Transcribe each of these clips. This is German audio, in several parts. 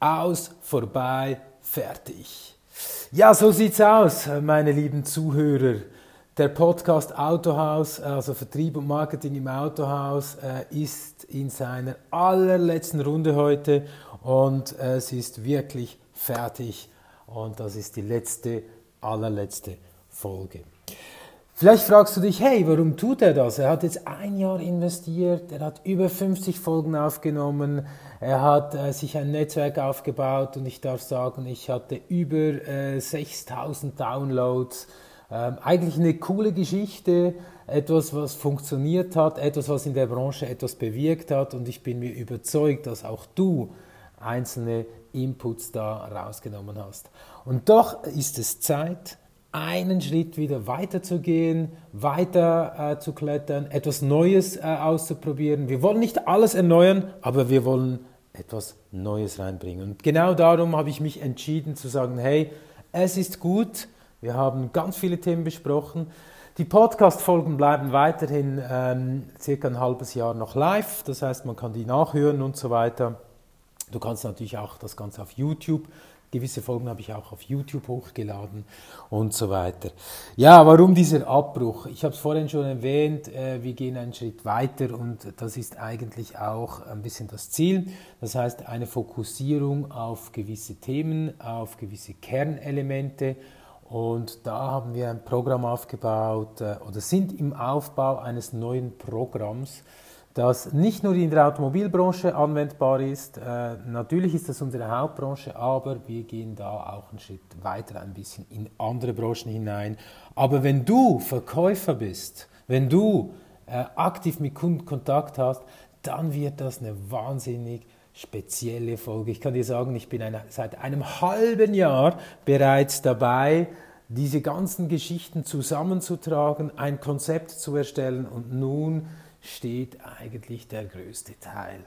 Aus, vorbei, fertig. Ja, so sieht's aus, meine lieben Zuhörer. Der Podcast Autohaus, also Vertrieb und Marketing im Autohaus, äh, ist in seiner allerletzten Runde heute und es ist wirklich fertig. Und das ist die letzte, allerletzte Folge. Vielleicht fragst du dich, hey, warum tut er das? Er hat jetzt ein Jahr investiert, er hat über 50 Folgen aufgenommen, er hat äh, sich ein Netzwerk aufgebaut und ich darf sagen, ich hatte über äh, 6000 Downloads. Ähm, eigentlich eine coole Geschichte, etwas, was funktioniert hat, etwas, was in der Branche etwas bewirkt hat und ich bin mir überzeugt, dass auch du einzelne Inputs da rausgenommen hast. Und doch ist es Zeit, einen Schritt wieder weiterzugehen, weiter äh, zu klettern, etwas Neues äh, auszuprobieren. Wir wollen nicht alles erneuern, aber wir wollen etwas Neues reinbringen. Und genau darum habe ich mich entschieden zu sagen, hey, es ist gut, wir haben ganz viele Themen besprochen. Die Podcast-Folgen bleiben weiterhin ähm, circa ein halbes Jahr noch live, das heißt, man kann die nachhören und so weiter. Du kannst natürlich auch das Ganze auf YouTube Gewisse Folgen habe ich auch auf YouTube hochgeladen und so weiter. Ja, warum dieser Abbruch? Ich habe es vorhin schon erwähnt, äh, wir gehen einen Schritt weiter und das ist eigentlich auch ein bisschen das Ziel. Das heißt, eine Fokussierung auf gewisse Themen, auf gewisse Kernelemente. Und da haben wir ein Programm aufgebaut äh, oder sind im Aufbau eines neuen Programms, das nicht nur in der Automobilbranche anwendbar ist. Äh, natürlich ist das unsere Hauptbranche, aber wir gehen da auch einen Schritt weiter ein bisschen in andere Branchen hinein. Aber wenn du Verkäufer bist, wenn du äh, aktiv mit Kunden Kontakt hast, dann wird das eine wahnsinnig spezielle Folge. Ich kann dir sagen, ich bin seit einem halben Jahr bereits dabei, diese ganzen Geschichten zusammenzutragen, ein Konzept zu erstellen und nun steht eigentlich der größte Teil.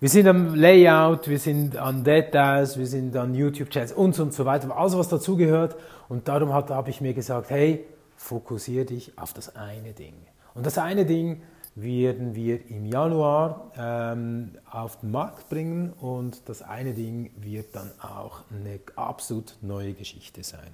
Wir sind am Layout, wir sind an Details, wir sind an YouTube-Chats und so und so weiter, alles was dazugehört. Und darum habe ich mir gesagt, hey, fokussiere dich auf das eine Ding. Und das eine Ding werden wir im Januar ähm, auf den Markt bringen und das eine Ding wird dann auch eine absolut neue Geschichte sein.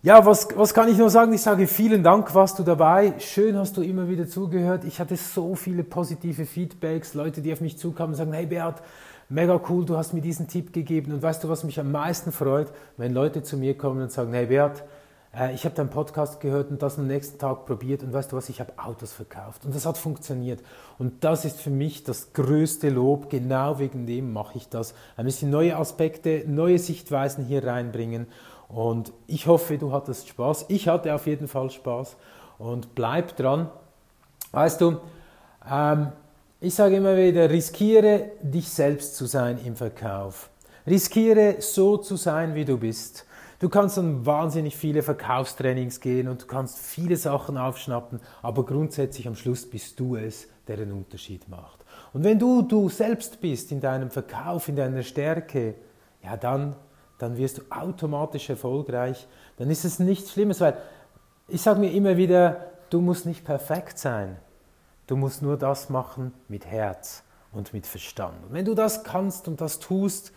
Ja, was, was kann ich nur sagen? Ich sage vielen Dank, warst du dabei. Schön hast du immer wieder zugehört. Ich hatte so viele positive Feedbacks, Leute, die auf mich zukamen und sagen, hey Beat, mega cool, du hast mir diesen Tipp gegeben. Und weißt du, was mich am meisten freut? Wenn Leute zu mir kommen und sagen, hey Beat, äh, ich habe deinen Podcast gehört und das am nächsten Tag probiert und weißt du was, ich habe Autos verkauft und das hat funktioniert. Und das ist für mich das größte Lob, genau wegen dem mache ich das. Ein bisschen neue Aspekte, neue Sichtweisen hier reinbringen und ich hoffe, du hattest Spaß. Ich hatte auf jeden Fall Spaß und bleib dran. Weißt du, ähm, ich sage immer wieder, riskiere dich selbst zu sein im Verkauf. Riskiere so zu sein, wie du bist. Du kannst dann wahnsinnig viele Verkaufstrainings gehen und du kannst viele Sachen aufschnappen, aber grundsätzlich am Schluss bist du es, der den Unterschied macht. Und wenn du du selbst bist in deinem Verkauf, in deiner Stärke, ja dann dann wirst du automatisch erfolgreich. Dann ist es nichts Schlimmes, weil ich sage mir immer wieder, du musst nicht perfekt sein. Du musst nur das machen mit Herz und mit Verstand. Und wenn du das kannst und das tust,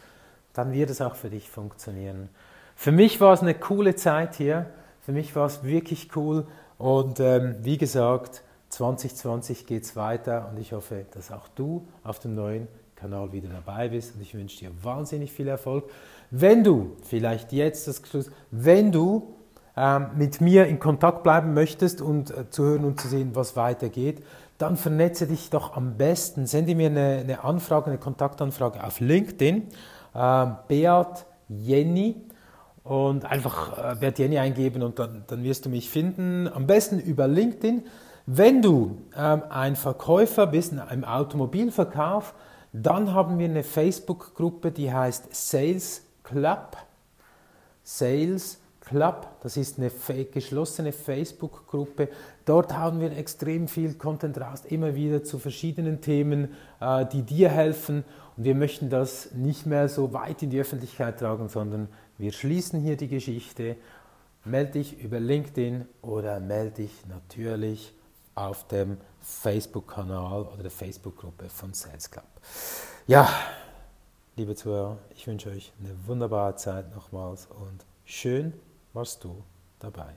dann wird es auch für dich funktionieren. Für mich war es eine coole Zeit hier. Für mich war es wirklich cool. Und ähm, wie gesagt, 2020 geht es weiter und ich hoffe, dass auch du auf dem neuen Kanal wieder dabei bist und ich wünsche dir wahnsinnig viel Erfolg. Wenn du, vielleicht jetzt das Schluss, wenn du ähm, mit mir in Kontakt bleiben möchtest und äh, zu hören und zu sehen, was weitergeht, dann vernetze dich doch am besten. Sende mir eine, eine Anfrage, eine Kontaktanfrage auf LinkedIn. Ähm, Beat Jenny und einfach äh, Beat Jenny eingeben und dann, dann wirst du mich finden. Am besten über LinkedIn. Wenn du ähm, ein Verkäufer bist im Automobilverkauf, dann haben wir eine Facebook-Gruppe, die heißt Sales Club. Sales Club, das ist eine geschlossene Facebook-Gruppe. Dort haben wir extrem viel Content raus, immer wieder zu verschiedenen Themen, äh, die dir helfen. Und wir möchten das nicht mehr so weit in die Öffentlichkeit tragen, sondern wir schließen hier die Geschichte. Melde dich über LinkedIn oder melde dich natürlich auf dem Facebook-Kanal oder der Facebook-Gruppe von Sales Club. Ja, liebe Zuhörer, ich wünsche euch eine wunderbare Zeit nochmals und schön warst du dabei.